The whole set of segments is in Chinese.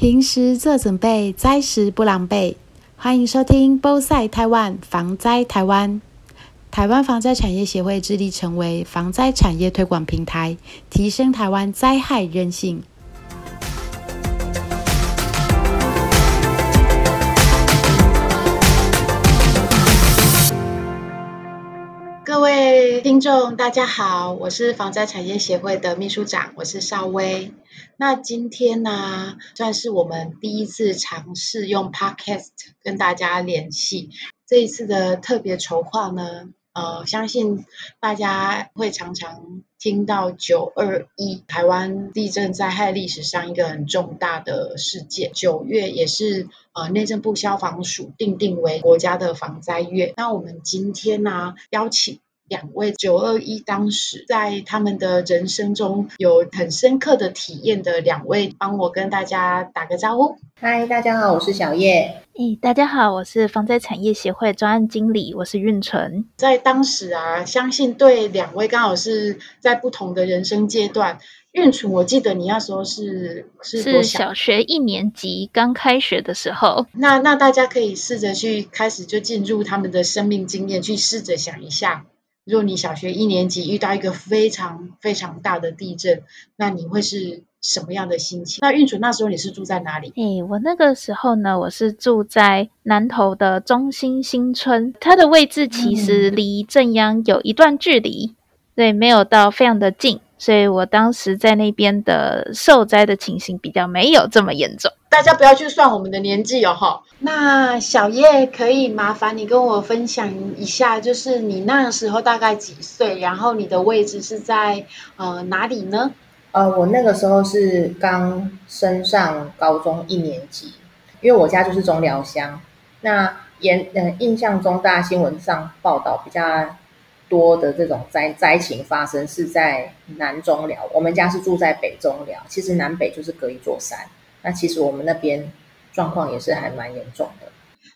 平时做准备，灾时不狼狈。欢迎收听《波塞台湾防灾台湾》。台湾防灾产业协会致力成为防灾产业推广平台，提升台湾灾害韧性。众，大家好，我是防灾产业协会的秘书长，我是邵薇。那今天呢，算是我们第一次尝试用 Podcast 跟大家联系。这一次的特别筹划呢，呃，相信大家会常常听到九二一台湾地震灾害历史上一个很重大的事件。九月也是呃内政部消防署定定为国家的防灾月。那我们今天呢，邀请。两位九二一当时在他们的人生中有很深刻的体验的两位，帮我跟大家打个招呼。嗨，大家好，我是小叶。诶，大家好，我是防灾产业协会专案经理，我是运纯。在当时啊，相信对两位刚好是在不同的人生阶段。运纯，我记得你那时候是是小学一年级刚开学的时候。那那大家可以试着去开始就进入他们的生命经验，去试着想一下。如果你小学一年级遇到一个非常非常大的地震，那你会是什么样的心情？那运存那时候你是住在哪里？诶，我那个时候呢，我是住在南投的中心新村，它的位置其实离正央有一段距离，对，没有到非常的近。所以我当时在那边的受灾的情形比较没有这么严重。大家不要去算我们的年纪哦，哈。那小叶可以麻烦你跟我分享一下，就是你那时候大概几岁？然后你的位置是在呃哪里呢？呃，我那个时候是刚升上高中一年级，因为我家就是中寮乡。那沿呃印象中，大家新闻上报道比较。多的这种灾灾情发生是在南中寮，我们家是住在北中寮，其实南北就是隔一座山。那其实我们那边状况也是还蛮严重的。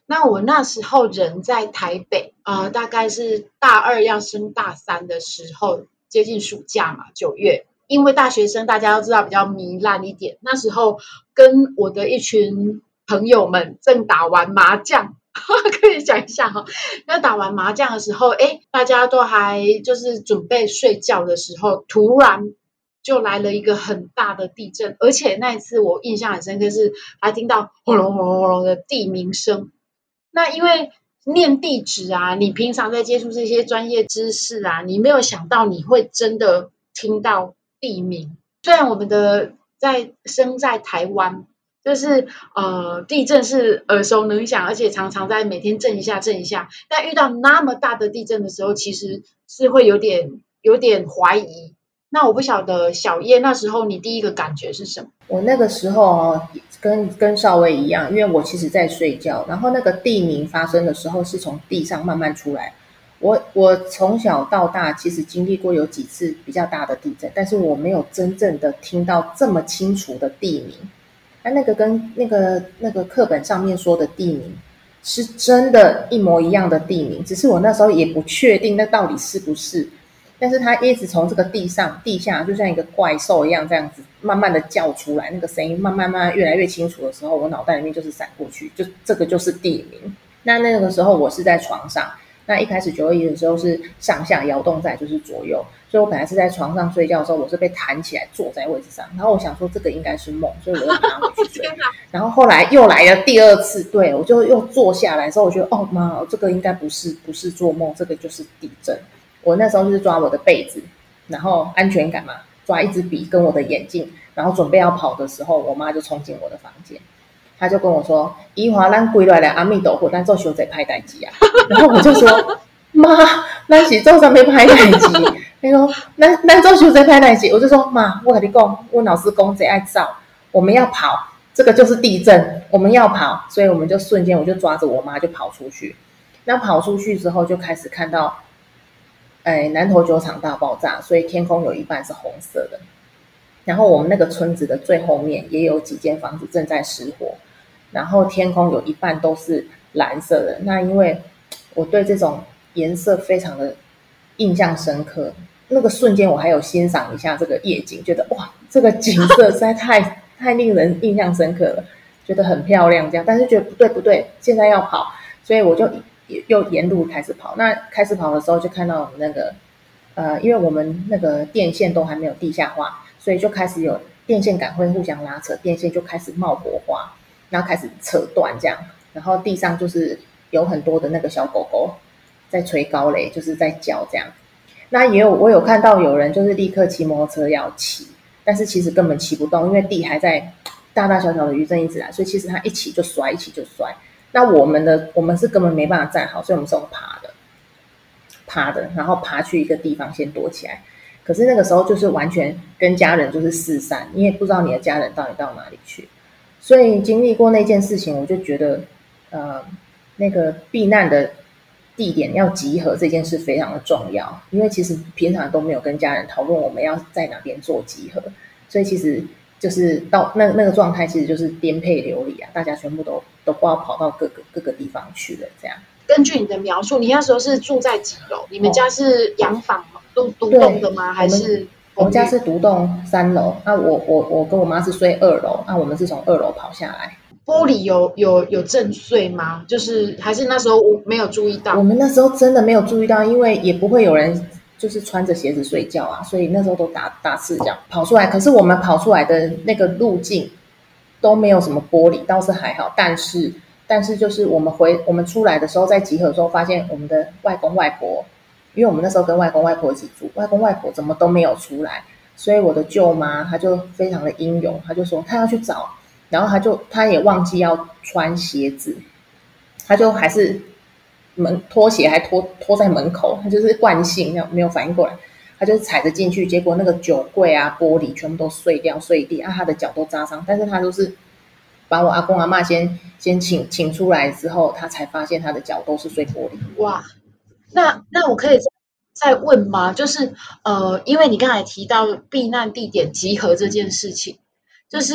那我那时候人在台北，呃，大概是大二要升大三的时候，接近暑假嘛，九月。因为大学生大家都知道比较糜烂一点，那时候跟我的一群朋友们正打完麻将。可以讲一下哈，那打完麻将的时候，哎，大家都还就是准备睡觉的时候，突然就来了一个很大的地震，而且那一次我印象很深刻，是还听到轰隆轰隆轰隆的地鸣声。那因为念地址啊，你平常在接触这些专业知识啊，你没有想到你会真的听到地名。虽然我们的在生在台湾。就是呃，地震是耳熟能详，而且常常在每天震一下震一下。但遇到那么大的地震的时候，其实是会有点有点怀疑。那我不晓得小叶那时候你第一个感觉是什么？我那个时候哦，跟跟少尉一样，因为我其实在睡觉，然后那个地名发生的时候是从地上慢慢出来。我我从小到大其实经历过有几次比较大的地震，但是我没有真正的听到这么清楚的地名。那那个跟那个那个课本上面说的地名是真的一模一样的地名，只是我那时候也不确定那到底是不是。但是它一直从这个地上、地下，就像一个怪兽一样这样子，慢慢的叫出来，那个声音慢慢慢越来越清楚的时候，我脑袋里面就是闪过去，就这个就是地名。那那个时候我是在床上。那一开始九二一的时候是上下摇动在就是左右，所以我本来是在床上睡觉的时候，我是被弹起来坐在位置上，然后我想说这个应该是梦，所以我又拿回去睡。然后后来又来了第二次，对我就又坐下来之后，我觉得哦妈，这个应该不是不是做梦，这个就是地震。我那时候就是抓我的被子，然后安全感嘛，抓一支笔跟我的眼镜，然后准备要跑的时候，我妈就冲进我的房间。他就跟我说：“怡华，咱归来了，阿弥陀佛，咱做修在拍代机啊。”然后我就说：“妈，咱是做上面拍代机。”他说：“咱咱做修在拍代机。”我就说：“妈，我跟你讲，我老师公贼爱造，我们要跑，这个就是地震，我们要跑。”所以我们就瞬间，我就抓着我妈就跑出去。那跑出去之后，就开始看到，哎，南头酒厂大爆炸，所以天空有一半是红色的。然后我们那个村子的最后面也有几间房子正在失火。然后天空有一半都是蓝色的，那因为我对这种颜色非常的印象深刻，那个瞬间我还有欣赏一下这个夜景，觉得哇，这个景色实在太太令人印象深刻了，觉得很漂亮这样，但是觉得不对不对，现在要跑，所以我就又沿路开始跑。那开始跑的时候就看到我们那个呃，因为我们那个电线都还没有地下化，所以就开始有电线杆会互相拉扯，电线就开始冒火花，然后开始扯断这样，然后地上就是有很多的那个小狗狗在吹高雷，就是在叫这样。那也有我有看到有人就是立刻骑摩托车要骑，但是其实根本骑不动，因为地还在大大小小的余震一直来，所以其实他一起就摔，一起就摔。那我们的我们是根本没办法站好，所以我们是用爬的，爬的，然后爬去一个地方先躲起来。可是那个时候就是完全跟家人就是四散，你也不知道你的家人到底到哪里去。所以经历过那件事情，我就觉得，呃，那个避难的。地点要集合这件事非常的重要，因为其实平常都没有跟家人讨论我们要在哪边做集合，所以其实就是到那那个状态，其实就是颠沛流离啊，大家全部都都不知道跑到各个各个地方去了。这样，根据你的描述，你那时候是住在几楼？你们家是洋房吗？独独栋的吗？还是我们家是独栋三楼？那我我我跟我妈是睡二楼，那我们是从二楼跑下来。玻璃有有有震碎吗？就是还是那时候我没有注意到。我们那时候真的没有注意到，因为也不会有人就是穿着鞋子睡觉啊，所以那时候都打打赤脚跑出来。可是我们跑出来的那个路径都没有什么玻璃，倒是还好。但是但是就是我们回我们出来的时候，在集合的时候发现我们的外公外婆，因为我们那时候跟外公外婆一起住，外公外婆怎么都没有出来，所以我的舅妈她就非常的英勇，她就说她要去找。然后她就她也忘记要穿鞋子，她就还是门拖鞋还拖拖在门口，她就是惯性没有没有反应过来，她就踩着进去，结果那个酒柜啊玻璃全部都碎掉碎地啊，她的脚都扎伤，但是她都是把我阿公阿妈先先请请出来之后，他才发现他的脚都是碎玻璃。哇，那那我可以再问吗？就是呃，因为你刚才提到避难地点集合这件事情，就是。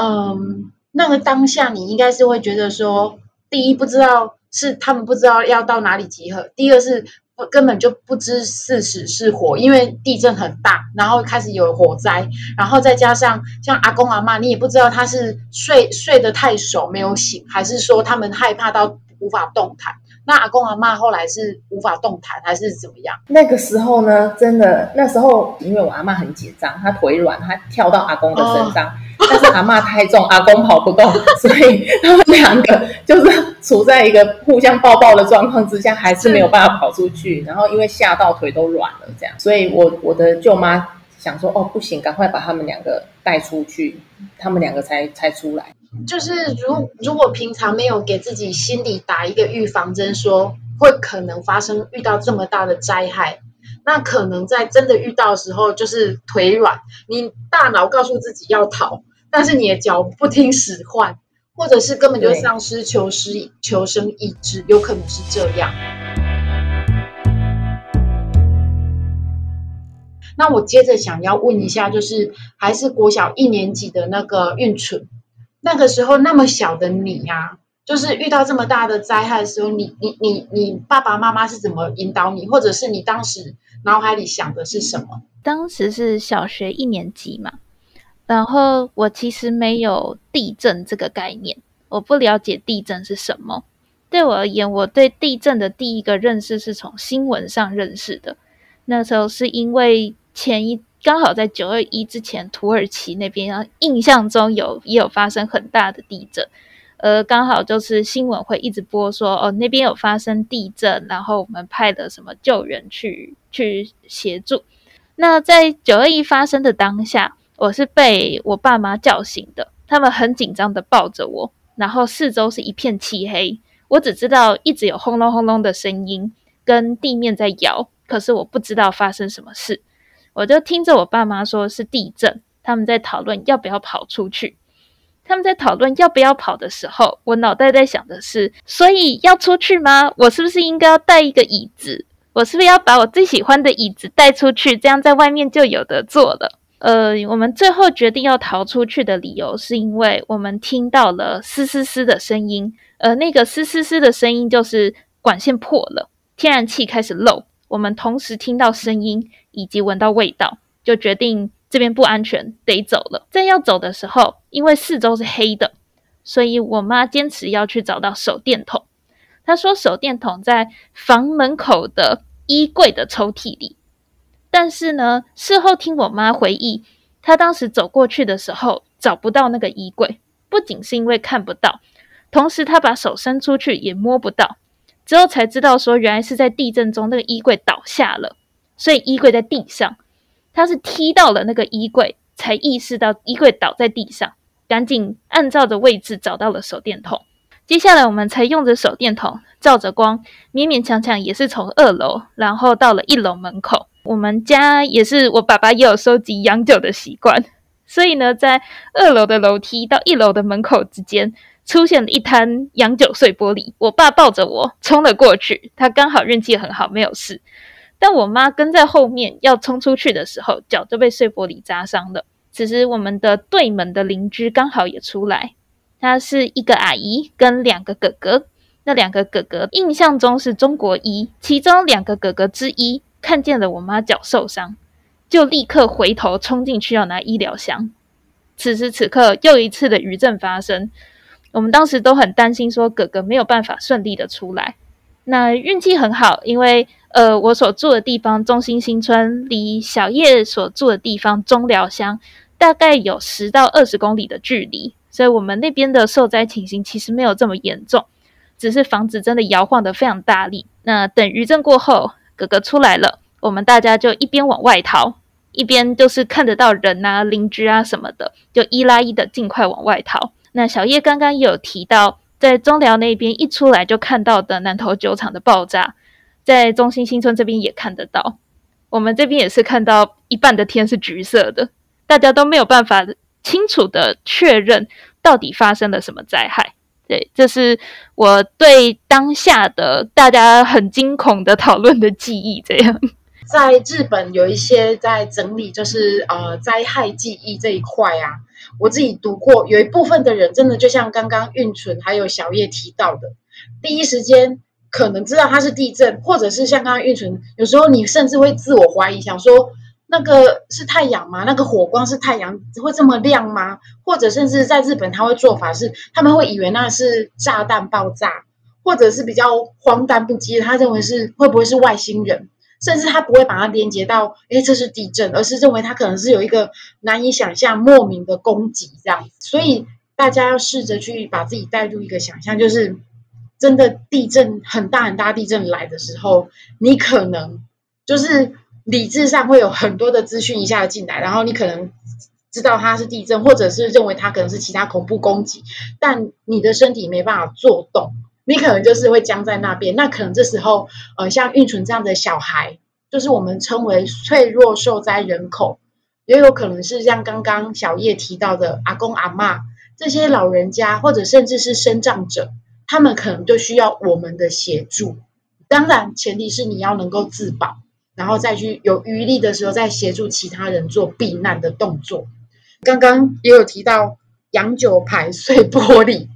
嗯，那个当下你应该是会觉得说，第一不知道是他们不知道要到哪里集合，第二是不根本就不知是死是活，因为地震很大，然后开始有火灾，然后再加上像阿公阿妈，你也不知道他是睡睡得太熟没有醒，还是说他们害怕到无法动弹。那阿公阿妈后来是无法动弹还是怎么样？那个时候呢，真的那时候因为我阿妈很紧张，她腿软，她跳到阿公的身上。但是阿妈太重，阿公跑不动，所以他们两个就是处在一个互相抱抱的状况之下，还是没有办法跑出去。然后因为吓到腿都软了，这样，所以我我的舅妈想说，哦，不行，赶快把他们两个带出去，他们两个才才出来。就是如如果平常没有给自己心里打一个预防针，说会可能发生遇到这么大的灾害。那可能在真的遇到的时候，就是腿软，你大脑告诉自己要逃，但是你的脚不听使唤，或者是根本就丧失求生求生意志，有可能是这样。那我接着想要问一下，就是还是国小一年级的那个运存，那个时候那么小的你呀，就是遇到这么大的灾害的时候，你你你你爸爸妈妈是怎么引导你，或者是你当时？脑海里想的是什么？当时是小学一年级嘛，然后我其实没有地震这个概念，我不了解地震是什么。对我而言，我对地震的第一个认识是从新闻上认识的。那时候是因为前一刚好在九二一之前，土耳其那边然后印象中有也有发生很大的地震。呃，刚好就是新闻会一直播说，哦，那边有发生地震，然后我们派了什么救援去去协助。那在九二一发生的当下，我是被我爸妈叫醒的，他们很紧张的抱着我，然后四周是一片漆黑，我只知道一直有轰隆轰隆的声音，跟地面在摇，可是我不知道发生什么事，我就听着我爸妈说是地震，他们在讨论要不要跑出去。他们在讨论要不要跑的时候，我脑袋在想的是：所以要出去吗？我是不是应该要带一个椅子？我是不是要把我最喜欢的椅子带出去？这样在外面就有得坐了。呃，我们最后决定要逃出去的理由，是因为我们听到了嘶嘶嘶的声音。呃，那个嘶嘶嘶的声音就是管线破了，天然气开始漏。我们同时听到声音以及闻到味道，就决定这边不安全，得走了。在要走的时候，因为四周是黑的，所以我妈坚持要去找到手电筒。她说手电筒在房门口的衣柜的抽屉里。但是呢，事后听我妈回忆，她当时走过去的时候找不到那个衣柜，不仅是因为看不到，同时她把手伸出去也摸不到。之后才知道说，原来是在地震中那个衣柜倒下了，所以衣柜在地上。他是踢到了那个衣柜，才意识到衣柜倒在地上，赶紧按照着位置找到了手电筒。接下来我们才用着手电筒照着光，勉勉强强也是从二楼，然后到了一楼门口。我们家也是，我爸爸也有收集洋酒的习惯，所以呢，在二楼的楼梯到一楼的门口之间。出现了一滩洋酒碎玻璃，我爸抱着我冲了过去，他刚好运气很好，没有事。但我妈跟在后面要冲出去的时候，脚就被碎玻璃扎伤了。此时，我们的对门的邻居刚好也出来，他是一个阿姨跟两个哥哥。那两个哥哥印象中是中国医，其中两个哥哥之一看见了我妈脚受伤，就立刻回头冲进去要拿医疗箱。此时此刻，又一次的余震发生。我们当时都很担心，说哥哥没有办法顺利的出来。那运气很好，因为呃，我所住的地方中心新村离小叶所住的地方中寮乡大概有十到二十公里的距离，所以我们那边的受灾情形其实没有这么严重，只是房子真的摇晃的非常大力。那等余震过后，哥哥出来了，我们大家就一边往外逃，一边就是看得到人啊、邻居啊什么的，就一拉一的尽快往外逃。那小叶刚刚有提到，在中寮那边一出来就看到的南头酒厂的爆炸，在中心新村这边也看得到。我们这边也是看到一半的天是橘色的，大家都没有办法清楚的确认到底发生了什么灾害。对，这是我对当下的大家很惊恐的讨论的记忆。这样，在日本有一些在整理，就是呃灾害记忆这一块啊。我自己读过，有一部分的人真的就像刚刚运存还有小叶提到的，第一时间可能知道它是地震，或者是像刚刚运存，有时候你甚至会自我怀疑，想说那个是太阳吗？那个火光是太阳会这么亮吗？或者甚至在日本他会做法是，他们会以为那是炸弹爆炸，或者是比较荒诞不羁，他认为是会不会是外星人？甚至他不会把它连接到，哎，这是地震，而是认为它可能是有一个难以想象、莫名的攻击这样子。所以大家要试着去把自己带入一个想象，就是真的地震很大很大地震来的时候，你可能就是理智上会有很多的资讯一下子进来，然后你可能知道它是地震，或者是认为它可能是其他恐怖攻击，但你的身体没办法做动。你可能就是会僵在那边，那可能这时候，呃，像运存这样的小孩，就是我们称为脆弱受灾人口，也有可能是像刚刚小叶提到的阿公阿妈这些老人家，或者甚至是生长者，他们可能就需要我们的协助。当然，前提是你要能够自保，然后再去有余力的时候，再协助其他人做避难的动作。刚刚也有提到洋酒牌碎玻璃。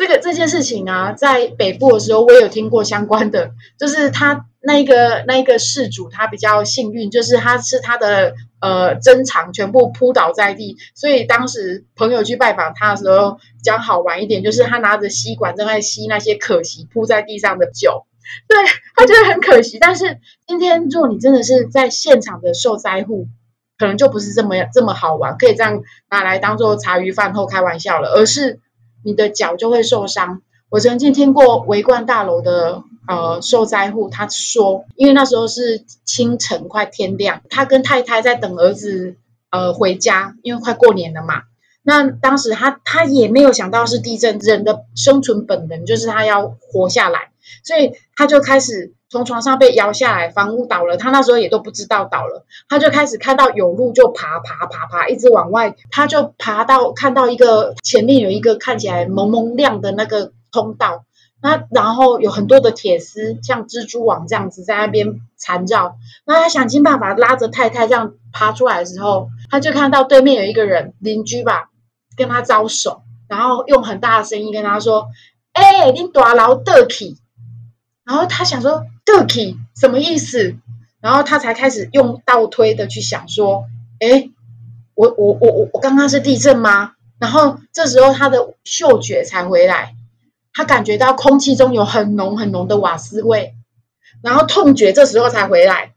这个这件事情啊，在北部的时候，我也有听过相关的，就是他那个那个事主，他比较幸运，就是他是他的呃珍藏全部扑倒在地，所以当时朋友去拜访他的时候，比较好玩一点，就是他拿着吸管正在吸那些可惜铺在地上的酒，对他觉得很可惜。但是今天如果你真的是在现场的受灾户，可能就不是这么这么好玩，可以这样拿来当做茶余饭后开玩笑了，而是。你的脚就会受伤。我曾经听过围观大楼的呃受灾户，他说，因为那时候是清晨快天亮，他跟太太在等儿子呃回家，因为快过年了嘛。那当时他他也没有想到是地震，人的生存本能就是他要活下来，所以他就开始。从床上被摇下来，房屋倒了，他那时候也都不知道倒了，他就开始看到有路就爬爬爬爬，一直往外，他就爬到看到一个前面有一个看起来蒙蒙亮的那个通道，那然后有很多的铁丝像蜘蛛网这样子在那边缠绕，那他想尽办法拉着太太这样爬出来的时候，他就看到对面有一个人邻居吧，跟他招手，然后用很大的声音跟他说：“哎，你大楼得起。”然后他想说。个什么意思？然后他才开始用倒推的去想说，哎，我我我我我刚刚是地震吗？然后这时候他的嗅觉才回来，他感觉到空气中有很浓很浓的瓦斯味，然后痛觉这时候才回来。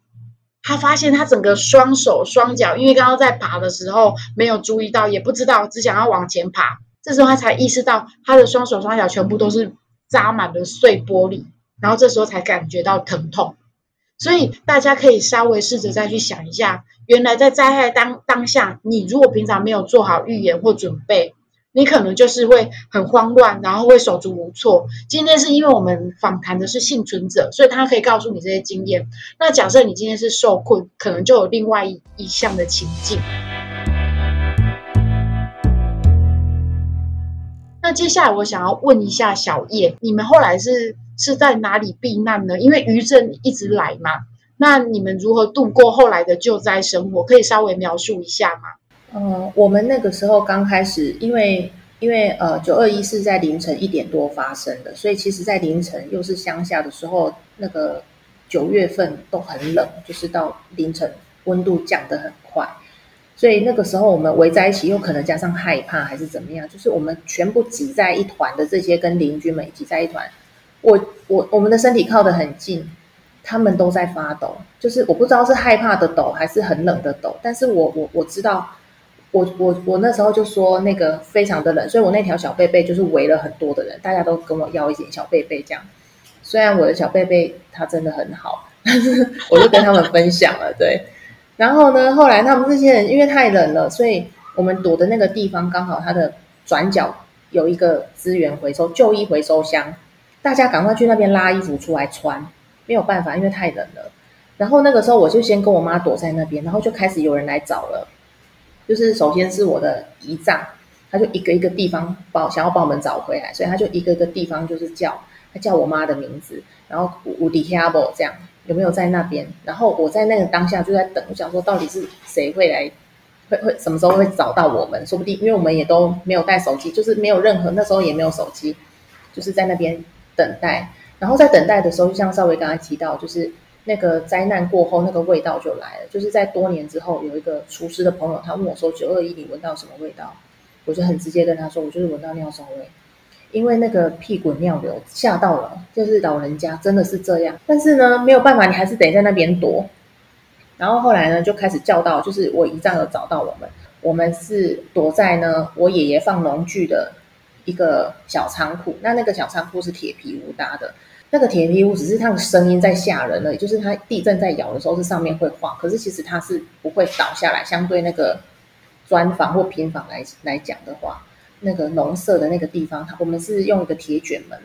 他发现他整个双手双脚，因为刚刚在爬的时候没有注意到，也不知道，只想要往前爬。这时候他才意识到，他的双手双脚全部都是扎满了碎玻璃，然后这时候才感觉到疼痛。所以大家可以稍微试着再去想一下，原来在灾害当当下，你如果平常没有做好预言或准备。你可能就是会很慌乱，然后会手足无措。今天是因为我们访谈的是幸存者，所以他可以告诉你这些经验。那假设你今天是受困，可能就有另外一一项的情境。那接下来我想要问一下小叶，你们后来是是在哪里避难呢？因为余震一直来嘛，那你们如何度过后来的救灾生活？可以稍微描述一下吗？嗯，我们那个时候刚开始，因为因为呃九二一是在凌晨一点多发生的，所以其实，在凌晨又是乡下的时候，那个九月份都很冷，就是到凌晨温度降得很快，所以那个时候我们围在一起，又可能加上害怕还是怎么样，就是我们全部挤在一团的这些跟邻居们挤在一团，我我我们的身体靠得很近，他们都在发抖，就是我不知道是害怕的抖还是很冷的抖，但是我我我知道。我我我那时候就说那个非常的冷，所以我那条小被被就是围了很多的人，大家都跟我要一点小被被这样。虽然我的小被被它真的很好，但 是我就跟他们分享了。对，然后呢，后来他们这些人因为太冷了，所以我们躲的那个地方刚好它的转角有一个资源回收旧衣回收箱，大家赶快去那边拉衣服出来穿。没有办法，因为太冷了。然后那个时候我就先跟我妈躲在那边，然后就开始有人来找了。就是首先是我的姨丈，他就一个一个地方把想要把我们找回来，所以他就一个一个地方就是叫他叫我妈的名字，然后无敌 h a b 这样有没有在那边？然后我在那个当下就在等，我想说到底是谁会来，会会什么时候会找到我们？说不定因为我们也都没有带手机，就是没有任何那时候也没有手机，就是在那边等待。然后在等待的时候，就像稍微刚才提到，就是。那个灾难过后，那个味道就来了。就是在多年之后，有一个厨师的朋友，他问我说：“九二一，你闻到什么味道？”我就很直接跟他说：“我就是闻到尿骚味，因为那个屁滚尿流，吓到了。就是老人家真的是这样。但是呢，没有办法，你还是得在那边躲。然后后来呢，就开始叫到，就是我一丈有找到我们，我们是躲在呢我爷爷放农具的一个小仓库。那那个小仓库是铁皮屋搭的。”那个铁皮屋只是它的声音在吓人了，就是它地震在摇的时候是上面会晃，可是其实它是不会倒下来。相对那个砖房或平房来来讲的话，那个农舍的那个地方，它我们是用一个铁卷门，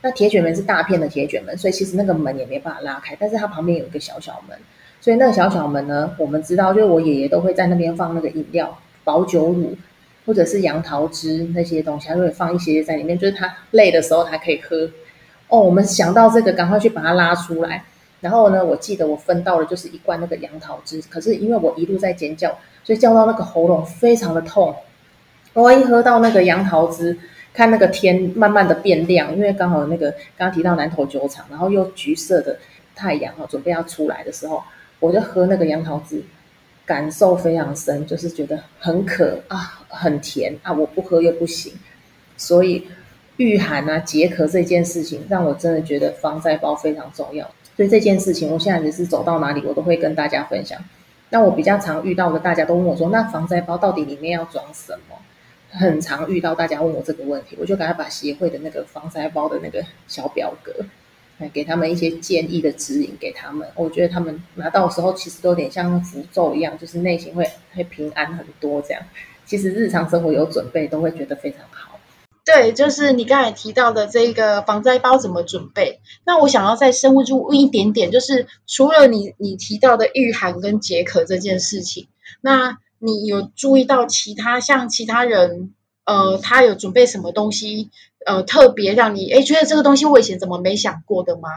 那铁卷门是大片的铁卷门，所以其实那个门也没办法拉开，但是它旁边有一个小小门，所以那个小小门呢，我们知道，就是我爷爷都会在那边放那个饮料、保酒乳或者是杨桃汁那些东西，他会放一些在里面，就是他累的时候他可以喝。哦，我们想到这个，赶快去把它拉出来。然后呢，我记得我分到了就是一罐那个杨桃汁。可是因为我一路在尖叫，所以叫到那个喉咙非常的痛。我一喝到那个杨桃汁，看那个天慢慢的变亮，因为刚好那个刚刚提到南头酒厂，然后又橘色的太阳哦，准备要出来的时候，我就喝那个杨桃汁，感受非常深，就是觉得很渴啊，很甜啊，我不喝又不行，所以。御寒啊，解渴这件事情，让我真的觉得防灾包非常重要。所以这件事情，我现在也是走到哪里，我都会跟大家分享。那我比较常遇到的，大家都问我说：“那防灾包到底里面要装什么？”很常遇到大家问我这个问题，我就赶快把协会的那个防灾包的那个小表格，给他们一些建议的指引给他们。我觉得他们拿到的时候，其实都有点像符咒一样，就是内心会会平安很多。这样，其实日常生活有准备，都会觉得非常好。对，就是你刚才提到的这个防灾包怎么准备？那我想要再深入问一点点，就是除了你你提到的御寒跟解渴这件事情，那你有注意到其他像其他人，呃，他有准备什么东西，呃，特别让你哎觉得这个东西我以前怎么没想过的吗？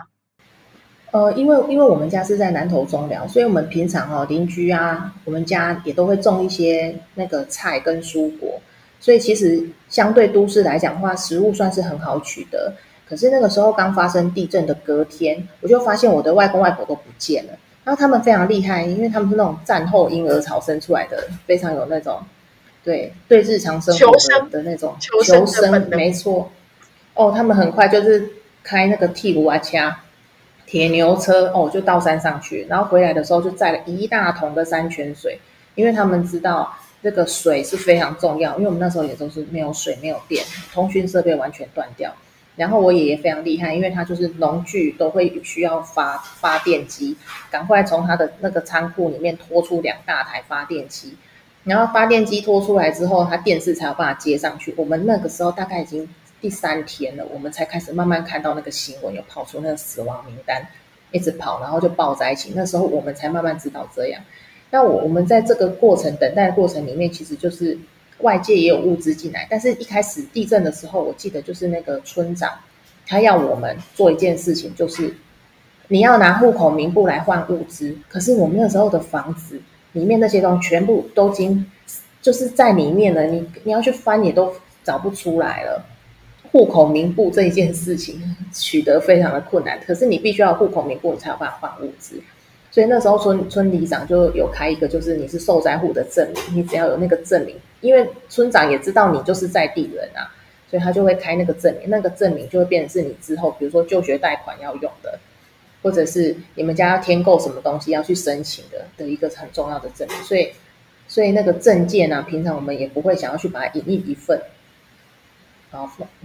呃，因为因为我们家是在南投中寮，所以我们平常哈邻居啊，我们家也都会种一些那个菜跟蔬果。所以其实相对都市来讲的话，食物算是很好取得。可是那个时候刚发生地震的隔天，我就发现我的外公外婆都不见了。然后他们非常厉害，因为他们是那种战后婴儿潮生出来的，非常有那种对对日常生活的那种求生，没错。哦，他们很快就是开那个替卢啊掐铁牛车哦，就到山上去，然后回来的时候就载了一大桶的山泉水，因为他们知道这个水是非常重要，因为我们那时候也都是没有水、没有电，通讯设备完全断掉。然后我爷爷非常厉害，因为他就是农具都会需要发发电机，赶快从他的那个仓库里面拖出两大台发电机，然后发电机拖出来之后，他电视才有办法接上去。我们那个时候大概已经第三天了，我们才开始慢慢看到那个新闻有跑出那个死亡名单，一直跑，然后就抱在一起。那时候我们才慢慢知道这样。那我我们在这个过程等待的过程里面，其实就是。外界也有物资进来，但是一开始地震的时候，我记得就是那个村长，他要我们做一件事情，就是你要拿户口名簿来换物资。可是我们那时候的房子里面那些东西全部都已经就是在里面了，你你要去翻也都找不出来了。户口名簿这一件事情取得非常的困难，可是你必须要户口名簿，你才有办法换物资。所以那时候村村里长就有开一个，就是你是受灾户的证明，你只要有那个证明，因为村长也知道你就是在地人啊，所以他就会开那个证明，那个证明就会变成是你之后，比如说就学贷款要用的，或者是你们家要添购什么东西要去申请的的一个很重要的证明。所以，所以那个证件呢，平常我们也不会想要去把它印印一份，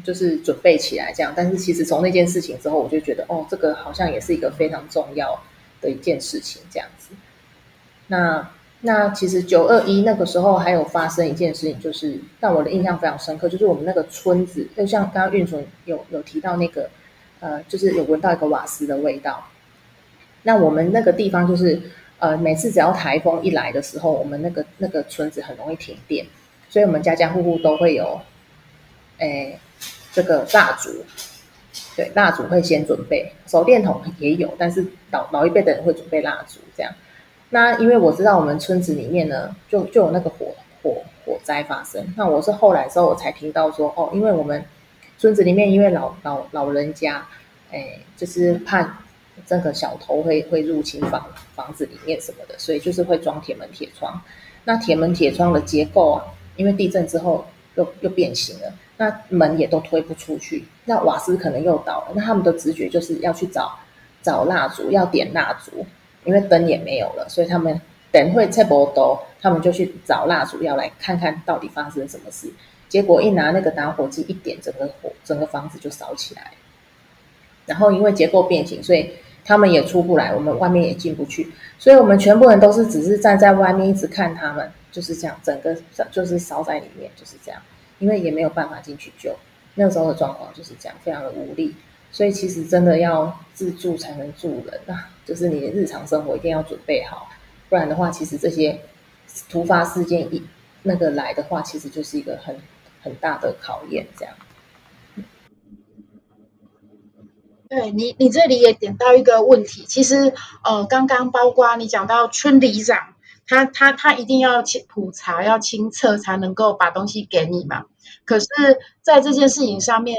就是准备起来这样。但是其实从那件事情之后，我就觉得哦，这个好像也是一个非常重要。的一件事情，这样子。那那其实九二一那个时候还有发生一件事情，就是让我的印象非常深刻，就是我们那个村子，就像刚刚运存有有提到那个，呃，就是有闻到一个瓦斯的味道。那我们那个地方就是，呃，每次只要台风一来的时候，我们那个那个村子很容易停电，所以我们家家户户都会有，诶，这个蜡烛。对，蜡烛会先准备，手电筒也有，但是老老一辈的人会准备蜡烛这样。那因为我知道我们村子里面呢，就就有那个火火火灾发生。那我是后来之后我才听到说，哦，因为我们村子里面因为老老老人家，哎，就是怕这个小偷会会入侵房房子里面什么的，所以就是会装铁门铁窗。那铁门铁窗的结构啊，因为地震之后又又变形了。那门也都推不出去，那瓦斯可能又倒了。那他们的直觉就是要去找找蜡烛，要点蜡烛，因为灯也没有了，所以他们等会拆不多，他们就去找蜡烛，要来看看到底发生什么事。结果一拿那个打火机一点，整个火整个房子就烧起来。然后因为结构变形，所以他们也出不来，我们外面也进不去，所以我们全部人都是只是站在外面一直看他们，就是这样，整个就是烧在里面，就是这样。因为也没有办法进去救，那时候的状况就是这样，非常的无力。所以其实真的要自助才能助人啊，就是你的日常生活一定要准备好，不然的话，其实这些突发事件一那个来的话，其实就是一个很很大的考验。这样。对你，你这里也点到一个问题，其实呃，刚刚包括你讲到村里长，他他他一定要普查，要清测才能够把东西给你嘛。可是，在这件事情上面，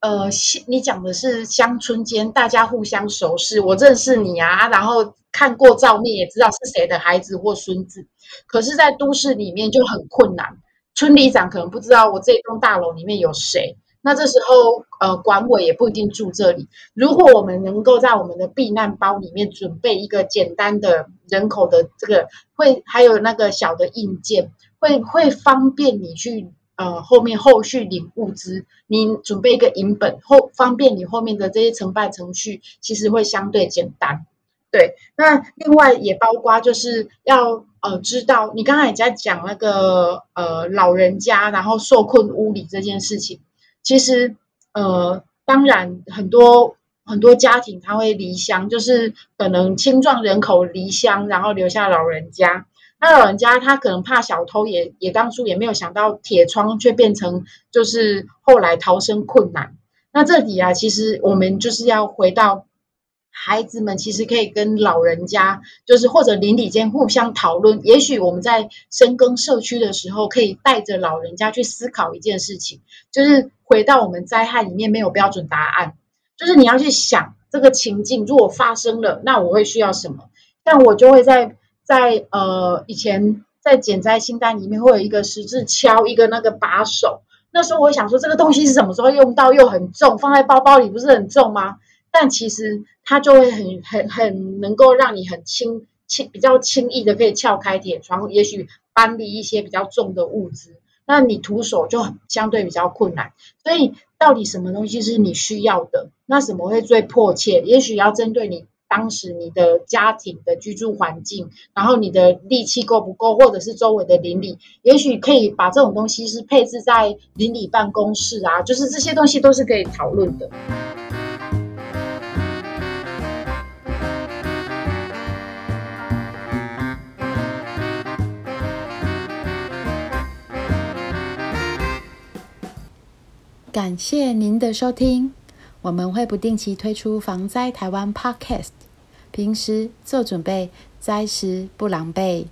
呃，你讲的是乡村间大家互相熟识，我认识你啊，然后看过照面也知道是谁的孩子或孙子。可是，在都市里面就很困难，村里长可能不知道我这栋大楼里面有谁。那这时候，呃，管委也不一定住这里。如果我们能够在我们的避难包里面准备一个简单的人口的这个，会还有那个小的硬件，会会方便你去。呃，后面后续领物资，你准备一个银本后，方便你后面的这些承办程序，其实会相对简单。对，那另外也包括就是要呃知道，你刚才也在讲那个呃老人家然后受困屋里这件事情，其实呃当然很多很多家庭他会离乡，就是可能青壮人口离乡，然后留下老人家。那老人家他可能怕小偷，也也当初也没有想到铁窗却变成就是后来逃生困难。那这里啊，其实我们就是要回到孩子们，其实可以跟老人家，就是或者邻里间互相讨论。也许我们在深耕社区的时候，可以带着老人家去思考一件事情，就是回到我们灾害里面没有标准答案，就是你要去想这个情境如果发生了，那我会需要什么。但我就会在在呃以前在减灾清单里面会有一个十字敲一个那个把手。那时候我想说，这个东西是什么时候用到？又很重，放在包包里不是很重吗？但其实它就会很很很能够让你很轻轻比较轻易的可以撬开铁窗，也许搬离一些比较重的物资。那你徒手就相对比较困难。所以到底什么东西是你需要的？那什么会最迫切？也许要针对你。当时你的家庭的居住环境，然后你的力气够不够，或者是周围的邻里，也许可以把这种东西是配置在邻里办公室啊，就是这些东西都是可以讨论的。感谢您的收听。我们会不定期推出防灾台湾 Podcast，平时做准备，灾时不狼狈。